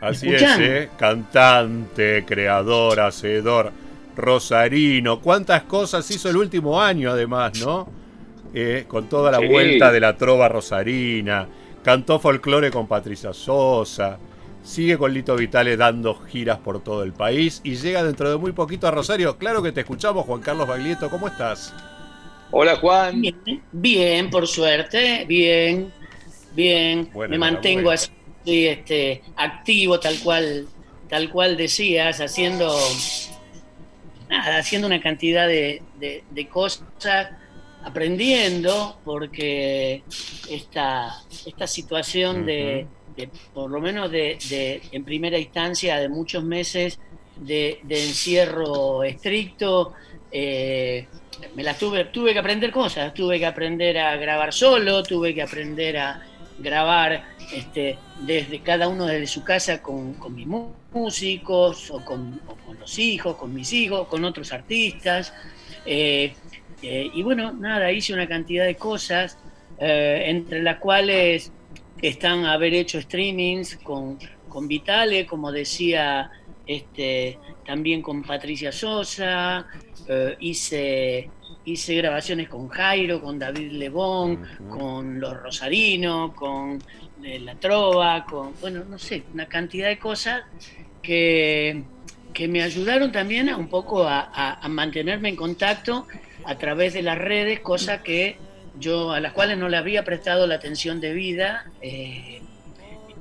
Así es, ¿eh? cantante, creador, hacedor, rosarino, cuántas cosas hizo el último año además, ¿no? Eh, con toda la vuelta de la trova rosarina, cantó folclore con Patricia Sosa, sigue con Lito Vitale dando giras por todo el país y llega dentro de muy poquito a Rosario. Claro que te escuchamos, Juan Carlos Baglietto, ¿cómo estás? Hola Juan. Bien, por suerte, bien, bien. Me mantengo así este, activo, tal cual, tal cual decías, haciendo nada, haciendo una cantidad de, cosas, aprendiendo, porque esta, esta situación de, por lo menos de, en primera instancia, de muchos meses de, encierro estricto, eh, me las tuve, tuve que aprender cosas, tuve que aprender a grabar solo, tuve que aprender a grabar este, desde cada uno desde su casa con, mis músicos o con, los hijos, con mis hijos, con otros artistas. Eh, eh, y bueno, nada, hice una cantidad de cosas, eh, entre las cuales están haber hecho streamings con, con Vitale, como decía, este, también con Patricia Sosa, hice hice grabaciones con Jairo, con David Lebón, con Los Rosarinos, con eh, La Trova, con, bueno, no sé, una cantidad de cosas que, que me ayudaron también a un poco a, mantenerme en contacto a través de las redes, cosa que yo a las cuales no le había prestado la atención debida. Eh,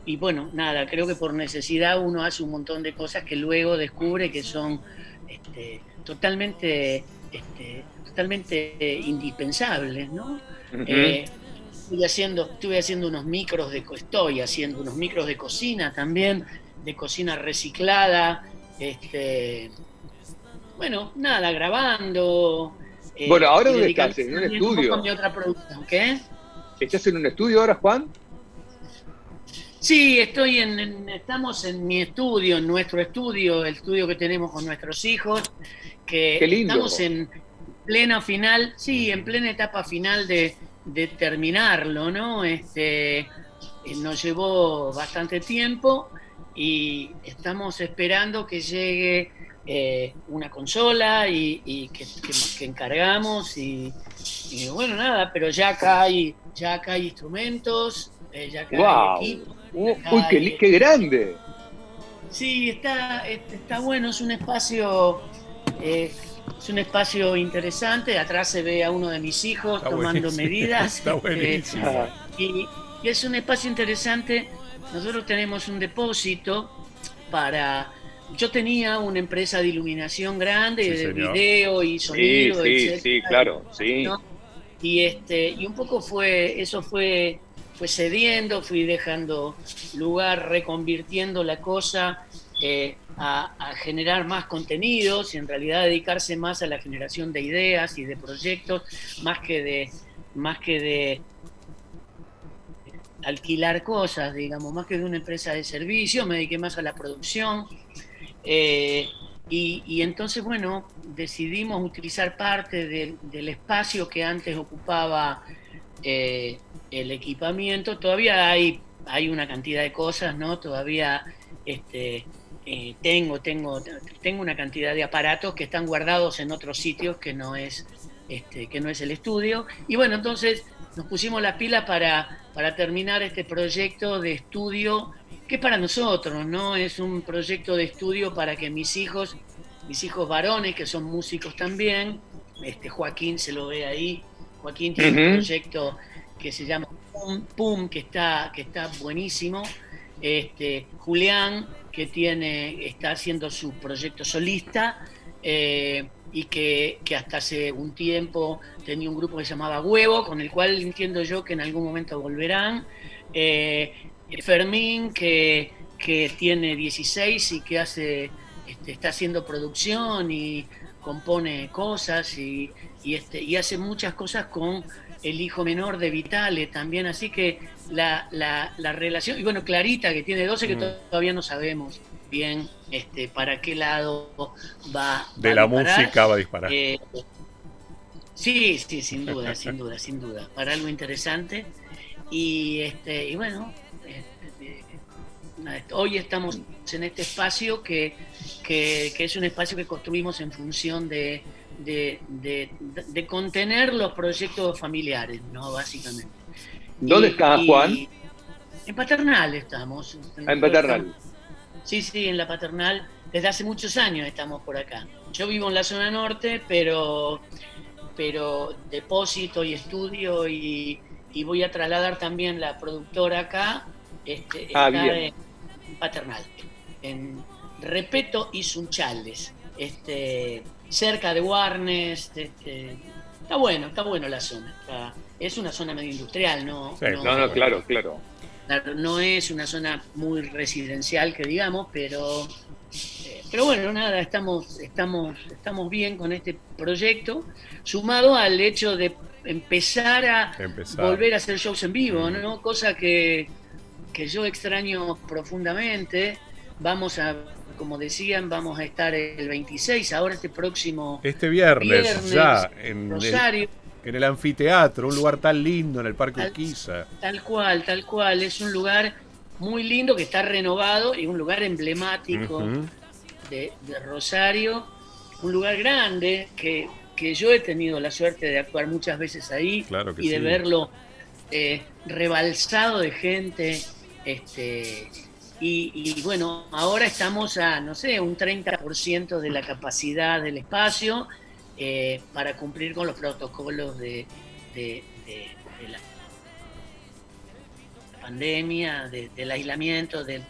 y bueno, nada, creo que por necesidad uno hace un montón de cosas que luego descubre que son este, totalmente este, totalmente eh, indispensables, ¿no? Eh, estoy haciendo, estuve haciendo unos micros de estoy haciendo unos micros de cocina también, de cocina reciclada, este bueno, nada, grabando. Eh, bueno, ahora dónde estás, en un estudio. Mi otra producción, ¿qué? ¿Estás en un estudio ahora, Juan? Sí, estoy en, estamos en mi estudio, en nuestro estudio, el estudio que tenemos con nuestros hijos, que estamos en, plena final, sí, en plena etapa final de, terminarlo, ¿no? Este, eh, nos llevó bastante tiempo y estamos esperando que llegue eh, una consola y, que, encargamos y, bueno nada pero ya acá hay ya acá hay instrumentos eh, ya acá hay equipo, uy qué, qué, grande sí está está bueno es un espacio es un espacio interesante, atrás se ve a uno de mis hijos tomando medidas. Está este, buenísimo. y, es un espacio interesante. Nosotros tenemos un depósito para... Yo tenía una empresa de iluminación grande, de video y sonido, sí, sí, sí, claro, sí. Y este y un poco fue eso fue fue cediendo, fui dejando lugar, reconvirtiendo la cosa eh, a, generar más contenidos y en realidad dedicarse más a la generación de ideas y de proyectos, más que de, más que de alquilar cosas, digamos, más que de una empresa de servicio, me dediqué más a la producción. Eh, y, entonces, bueno, decidimos utilizar parte del espacio que antes ocupaba eh, el equipamiento. Todavía hay, hay una cantidad de cosas, ¿no? Todavía este, eh, tengo, tengo, tengo una cantidad de aparatos que están guardados en otros sitios que no es, este, que no es el estudio. Y bueno, entonces nos pusimos las pilas para, para terminar este proyecto de estudio, que para nosotros, ¿no? Es un proyecto de estudio para que mis hijos, mis hijos varones, que son músicos también, este Joaquín se lo ve ahí, Joaquín tiene un proyecto que se llama Pum, Pum que está, que está buenísimo. Este, Julián que tiene, está haciendo su proyecto solista eh, y que, hasta hace un tiempo tenía un grupo que se llamaba Huevo, con el cual entiendo yo que en algún momento volverán. Eh, Fermín, que, que, tiene 16 y que hace, este, está haciendo producción y compone cosas y, este, y hace muchas cosas con el hijo menor de Vitale también, así que la, la, relación, y bueno, Clarita, que tiene 12, que mm. todavía no sabemos bien este, para qué lado va. De la música va a disparar. Eh, sí, sí, sin duda, sin duda, sin duda. Para algo interesante. Y, este, y bueno, este, hoy estamos en este espacio que, que, es un espacio que construimos en función de, de, contener los proyectos familiares, ¿no? Básicamente. ¿Dónde está Juan? En Paternal estamos. Ah, en Paternal. Sí, sí, en la Paternal. Desde hace muchos años estamos por acá. Yo vivo en la zona norte, pero, pero depósito y estudio y, voy a trasladar también la productora acá. Este, ah, está en Paternal, en Repeto y Sunchales, este, cerca de Warnes. Este, está bueno, está bueno la zona. es una zona medio industrial, ¿no? no, no, claro, claro. No es una zona muy residencial, que digamos, pero eh, pero bueno, nada, estamos, estamos, estamos bien con este proyecto, sumado al hecho de empezar a volver a hacer shows en vivo, mm. ¿no? Cosa que, que yo extraño profundamente. Vamos a, como decían, vamos a estar el 26, ahora este próximo este viernes, ya en Rosario. en el anfiteatro, un lugar tan lindo en el Parque Urquiza. Tal cual, tal cual, es un lugar muy lindo que está renovado y un lugar emblemático de, Rosario, un lugar grande que, yo he tenido la suerte de actuar muchas veces ahí y de verlo eh, rebalsado de gente. Este, y, bueno, ahora estamos a, no sé, un 30% de la capacidad del espacio eh, para cumplir con los protocolos de, de, la pandemia, del aislamiento, del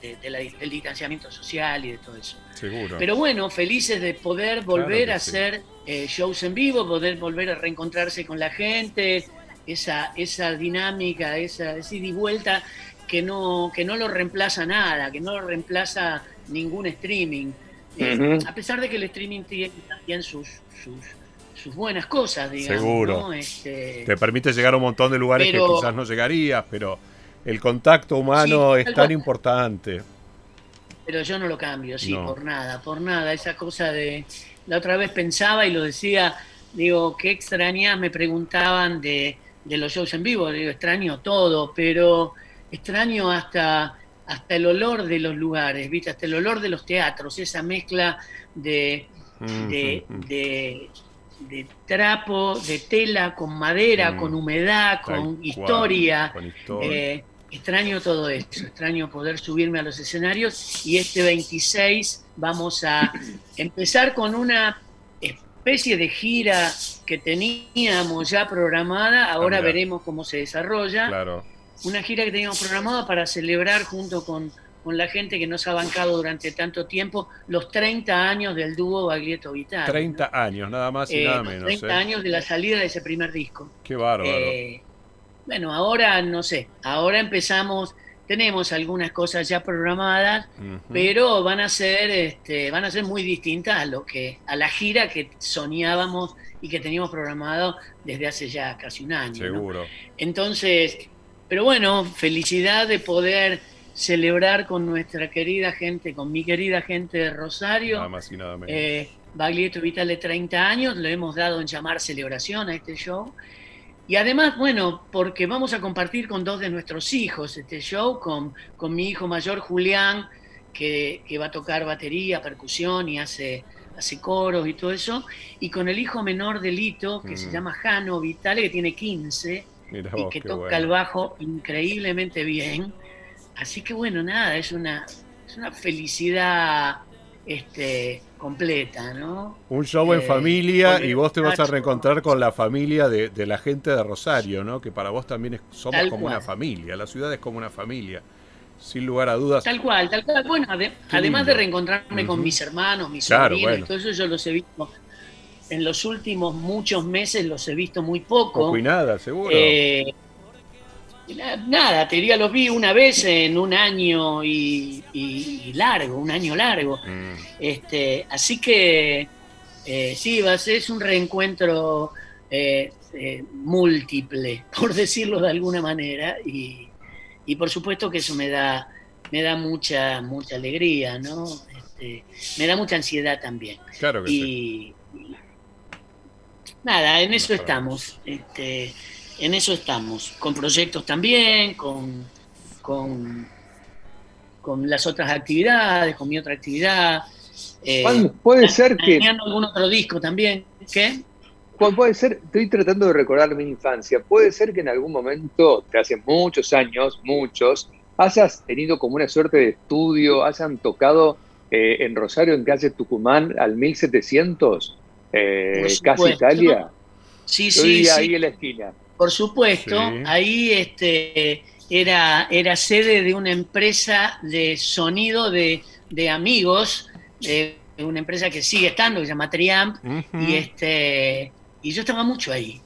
distanciamiento social y de todo eso. Seguro. Pero bueno, felices de poder volver a hacer eh, shows en vivo, poder volver a reencontrarse con la gente, esa, esa dinámica, esa, ida y vuelta que no, que no lo reemplaza nada, que no lo reemplaza ningún streaming. Eh, a pesar de que el streaming tiene también sus, sus, buenas cosas, digamos. Seguro. Este, Te permite llegar a un montón de lugares que quizás no llegarías, pero el contacto humano es tan importante. Pero yo no lo cambio, sí, por nada, por nada. Esa cosa de. La otra vez pensaba y lo decía, digo, qué extrañas, me preguntaban de, los shows en vivo. Digo, extraño todo, pero extraño hasta, hasta el olor de los lugares, ¿viste? Hasta el olor de los teatros, esa mezcla de, de, de, trapo, de tela con madera, con humedad, con historia. Eh, extraño todo esto, extraño poder subirme a los escenarios y este 26 vamos a empezar con una especie de gira que teníamos ya programada, ahora veremos cómo se desarrolla. Una gira que teníamos programada para celebrar junto con, con, la gente que nos ha bancado durante tanto tiempo los 30 años del dúo Baglietto Vital. 30 años, nada más y eh, nada menos. 30 ¿eh? años de la salida de ese primer disco. Qué bárbaro. Eh, bueno, ahora no sé, ahora empezamos, tenemos algunas cosas ya programadas, pero van a ser, este, van a ser muy distintas a lo que, a la gira que soñábamos y que teníamos programado desde hace ya casi un año. Seguro. Entonces, pero bueno, felicidad de poder celebrar con nuestra querida gente, con mi querida gente de Rosario. Nada más y nada menos. Eh, Baglietto Vital de 30 años, lo hemos dado en llamar celebración a este show. Y además, bueno, porque vamos a compartir con dos de nuestros hijos este show, con, con mi hijo mayor Julián, que, va a tocar batería, percusión y hace, hace coros y todo eso, y con el hijo menor de Lito, que se mm. llama Jano Vitale, que tiene 15, y que toca el bajo increíblemente bien. Así que bueno, nada, es una, es una felicidad este, completa, ¿no? Un show en eh, familia y vos te vas a reencontrar con la familia de, la gente de Rosario, ¿no? Que para vos también es, somos como una familia, la ciudad es como una familia, sin lugar a dudas. Tal cual, tal cual. Bueno, además de reencontrarme con mis hermanos, mis sobrinos, todo eso yo los he visto en los últimos muchos meses, los he visto muy poco. Poco y nada, seguro. Eh, Nada, te diría, los vi una vez en un año y, largo, un año largo. Mm. Este, así que eh, sí, va a ser, es un reencuentro eh, eh, múltiple, por decirlo de alguna manera, y, por supuesto que eso me da, me da mucha, mucha alegría, ¿no? Este, me da mucha ansiedad también. Claro que y, Nada, en eso estamos. Este, en eso estamos, con proyectos también, con, con, con las otras actividades, con mi otra actividad. Eh, puede ser que... algún otro disco también. ¿Qué? Puede ser, estoy tratando de recordar mi infancia, puede ser que en algún momento, de hace muchos años, muchos, hayas tenido como una suerte de estudio, hayan tocado eh, en Rosario, en calle Tucumán, al 1700, eh, casi Italia. Sí, sí, sí. ahí en la esquina. Por supuesto, ahí este, era, era sede de una empresa de sonido de, amigos, de una empresa que sigue estando, que se llama Triamp, y este y yo estaba mucho ahí.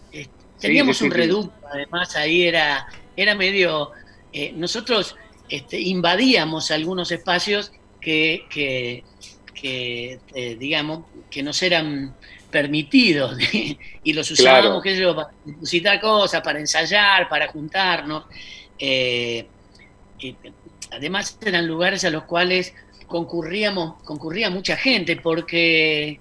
Teníamos un reducto, además ahí era, era medio, eh, nosotros este, invadíamos algunos espacios que, que, eh, digamos, que nos eran permitidos y los usábamos, qué sé para visitar cosas, para ensayar, para juntarnos. Eh, además eran lugares a los cuales concurríamos, concurría mucha gente porque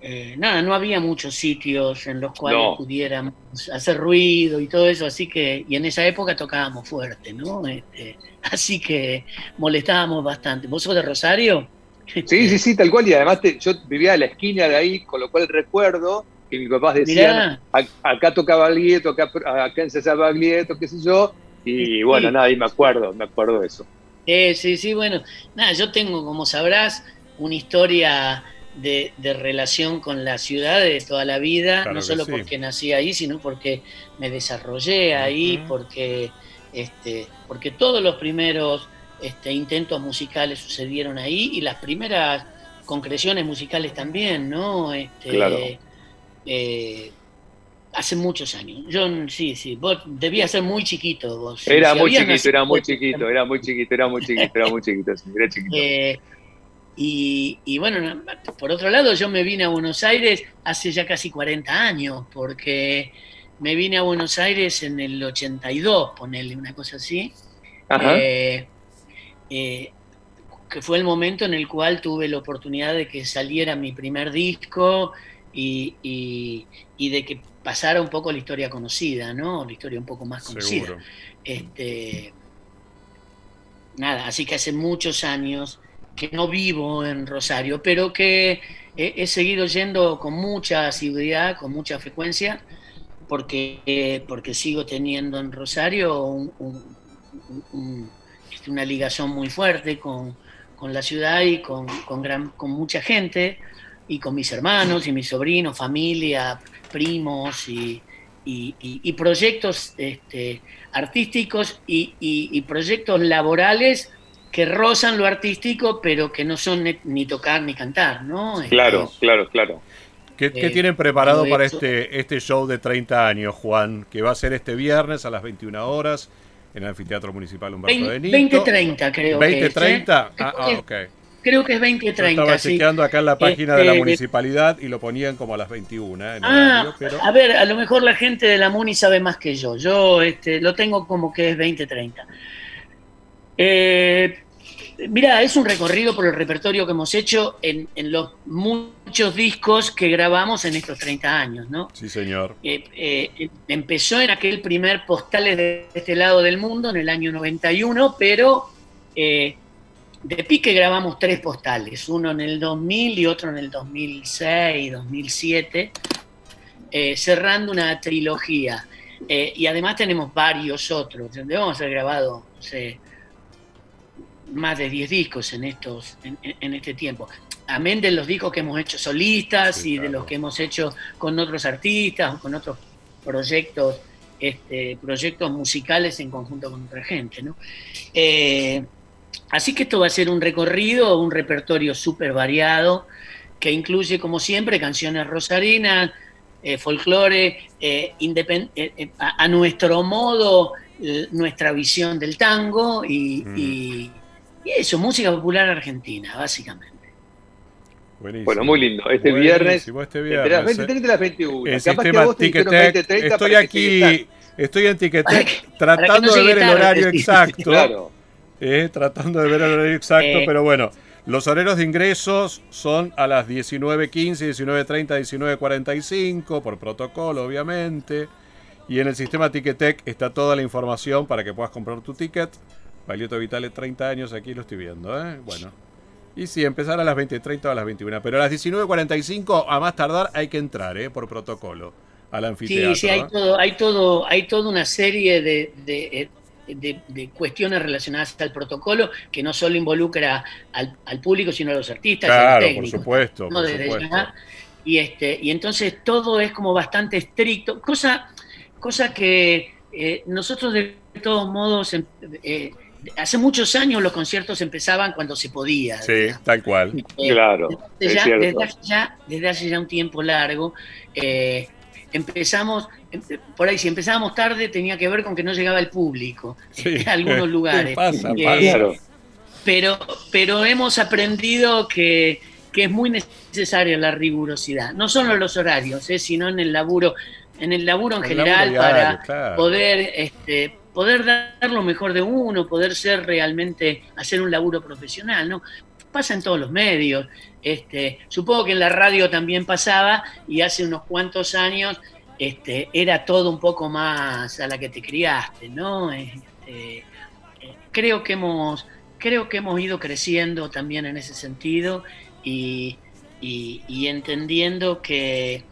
eh, nada, no había muchos sitios en los cuales pudiéramos hacer ruido y todo eso, así que, y en esa época tocábamos fuerte, ¿no? Este, así que molestábamos bastante. ¿Vos sos de Rosario? Sí, sí, sí, tal cual, y además yo vivía a la esquina de ahí, con lo cual recuerdo que mis papás decían, acá tocaba Baglietto, acá, acá ensayaba Baglietto, qué sé yo, y bueno, nada, y me acuerdo, me acuerdo de eso. Eh, sí, sí, bueno, nada, yo tengo, como sabrás, una historia de, relación con la ciudad de toda la vida, no solo porque nací ahí, sino porque me desarrollé ahí, porque, este, porque todos los primeros este, intentos musicales sucedieron ahí y las primeras concreciones musicales también, ¿no? Este, claro. Eh, hace muchos años. Yo sí, sí, vos debías ser muy chiquito vos. Era muy chiquito, era muy chiquito, era muy chiquito, era muy chiquito, era muy chiquito, era chiquito. Eh, y, bueno, por otro lado, yo me vine a Buenos Aires hace ya casi 40 años, porque me vine a Buenos Aires en el 82, ponerle una cosa así. Eh, eh, que fue el momento en el cual tuve la oportunidad de que saliera mi primer disco y, de que pasara un poco la historia conocida, ¿no? La historia un poco más conocida. Este, nada, así que hace muchos años que no vivo en Rosario, pero que he, seguido yendo con mucha asiduidad, con mucha frecuencia, porque, porque sigo teniendo en Rosario este, una ligación muy fuerte con, la ciudad y con, gran, con mucha gente, y con mis hermanos y mis sobrinos, familia, primos y, proyectos este, artísticos y, proyectos laborales que rozan lo artístico, pero que no son ni tocar ni cantar, ¿no? Claro, este, claro, claro. ¿Qué, eh, tienen preparado para este, este show de 30 años, Juan? Que va a ser este viernes a las 21 horas en el Anfiteatro Municipal Humberto de Nito. 2030, creo 2030, que es, ¿eh? ah, ah, ok. Creo que es 2030. estaba chequeando acá en la página de la este, municipalidad y lo ponían como a las 21. ¿eh? ah, a ver, a lo mejor la gente de la Muni sabe más que yo. Yo este, lo tengo como que es 2030. Eh, Mira, es un recorrido por el repertorio que hemos hecho en, los muchos discos que grabamos en estos 30 años, ¿no? Sí, señor. Eh, eh, empezó en aquel primer Postales de este lado del mundo, en el año 91, pero eh, de pique grabamos tres postales, uno en el 2000 y otro en el 2006, 2007, cerrando una trilogía. y además tenemos varios otros, donde vamos a haber grabado, no sé, más de 10 discos en, estos, en, este tiempo. Amén de los discos que hemos hecho solistas y de los que hemos hecho con otros artistas o con otros proyectos, este, proyectos musicales en conjunto con otra gente. ¿no? Eh, así que esto va a ser un recorrido, un repertorio súper variado que incluye, como siempre, canciones rosarinas, eh, folclore, eh, a, nuestro modo, nuestra visión del tango y mm. Y eso, música popular argentina, básicamente. Buenísimo. Bueno, muy lindo. Este viernes. Este viernes. las 23 y las 21. El sistema Ticketek. Estoy aquí, estoy en Ticketek tratando de ver el horario exacto. Claro. Eh, tratando de ver el horario exacto, eh. pero bueno. Los horarios de ingresos son a las 19.15, 19.30, 19.45, por protocolo, obviamente. Y en el sistema Ticketek está toda la información para que puedas comprar tu ticket Valioto Vitale, 30 años, aquí lo estoy viendo, ¿eh? Bueno. Y sí, empezar a las 20.30 o a las 21. Pero a las 19.45, a más tardar, hay que entrar, ¿eh? Por protocolo, al anfiteatro. Sí, sí, hay, todo, hay, todo, hay toda una serie de, de, de, cuestiones relacionadas al protocolo que no solo involucra al, al público, sino a los artistas. Claro, por supuesto. Por supuesto. y, este, y entonces todo es como bastante estricto, cosa, cosa que eh, nosotros de todos modos... Eh, hace muchos años los conciertos empezaban cuando se podía. Sí, tal cual. Eh, claro. Desde, ya, desde, hace ya, un tiempo largo, eh, empezamos, em, por ahí si empezábamos tarde tenía que ver con que no llegaba el público en algunos lugares. Pasa, pasa. Pero, pero hemos aprendido que, que, es muy necesaria la rigurosidad, no solo en los horarios, eh, sino en el laburo, en el laburo en general para poder este, poder dar lo mejor de uno, poder ser realmente, hacer un laburo profesional, ¿no? Pasa en todos los medios. Este, supongo que en la radio también pasaba y hace unos cuantos años este, era todo un poco más a la que te criaste, ¿no? Este, creo que hemos creo que hemos ido creciendo también en ese sentido y, entendiendo que,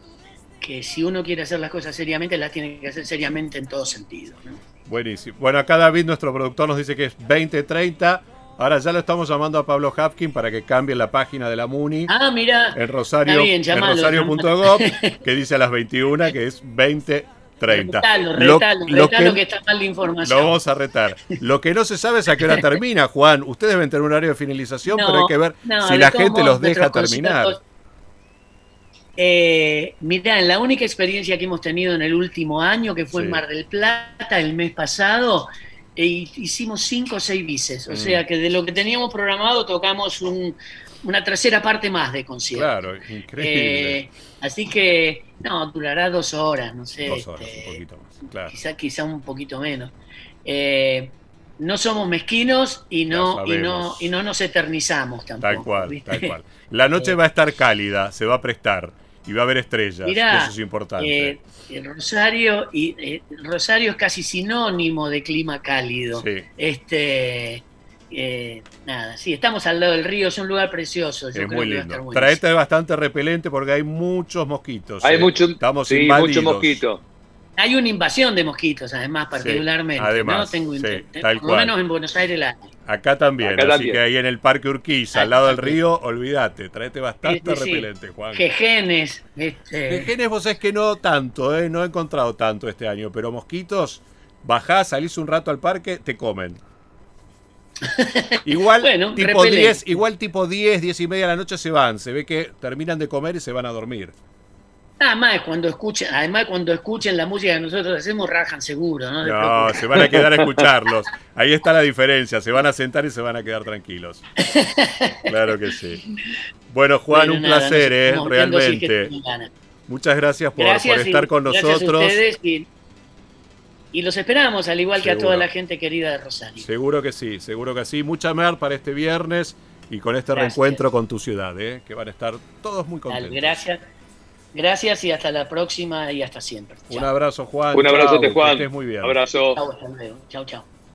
que, si uno quiere hacer las cosas seriamente, las tiene que hacer seriamente en todo sentido. ¿no? Buenísimo. Bueno, acá David, nuestro productor, nos dice que es 2030. Ahora ya lo estamos llamando a Pablo Hapkin para que cambie la página de la MUNI. Ah, mira. En Rosario, en rosario.gov, que dice a las 21 que es 2030. Retalo, retalo, lo, que, que, está mal la información. Lo vamos a retar. Lo que no se sabe es a qué hora termina, Juan. Ustedes deben tener un horario de finalización, pero hay que ver si la gente los deja terminar. Eh, mirá, la única experiencia que hemos tenido en el último año, que fue en Mar del Plata el mes pasado, e hicimos cinco o seis bices. O mm. sea que de lo que teníamos programado tocamos una tercera parte más de concierto. Claro, increíble. Eh, así que, no, durará dos horas, no sé. Dos horas, este, un poquito más. Claro. Quizá, quizá un poquito menos. Eh, no somos mezquinos y no, y no, y no nos eternizamos tampoco. Tal cual, tal cual. La noche va a estar cálida, se va a prestar y va a haber estrellas. eso es importante. Eh, el Rosario, y, eh, Rosario es casi sinónimo de clima cálido. Este, eh, nada, sí, estamos al lado del río, es un lugar precioso. es muy lindo. Traete bastante repelente porque hay muchos mosquitos. Hay mucho, Estamos sí, mucho mosquito. Hay una invasión de mosquitos, además, particularmente. además, ¿no? Tengo por lo menos en Buenos Aires la Acá también, así que ahí en el Parque Urquiza, al lado del río, olvídate, tráete bastante repelente, Juan. Jejenes. Este... Jejenes vos es que no tanto, ¿eh? no he encontrado tanto este año, pero mosquitos, bajás, salís un rato al parque, te comen. Igual tipo 10, igual tipo 10, 10 y media de la noche se van, se ve que terminan de comer y se van a dormir. Además, cuando escuchen, además, cuando escuchen la música que nosotros hacemos, rajan seguro, ¿no? No, se van a quedar a escucharlos. Ahí está la diferencia. Se van a sentar y se van a quedar tranquilos. Claro que sí. Bueno, Juan, un placer, ¿eh? Realmente. Muchas gracias por, estar con nosotros. y, los esperamos, al igual que a toda la gente querida de Rosario. Seguro que sí, seguro que sí. Mucha mer para este viernes y con este reencuentro con tu ciudad, ¿eh? que van a estar todos muy contentos. gracias. Gracias y hasta la próxima y hasta siempre. Un abrazo, Juan. Un abrazo, Juan. Que estés muy bien. Abrazo. Chao, chao.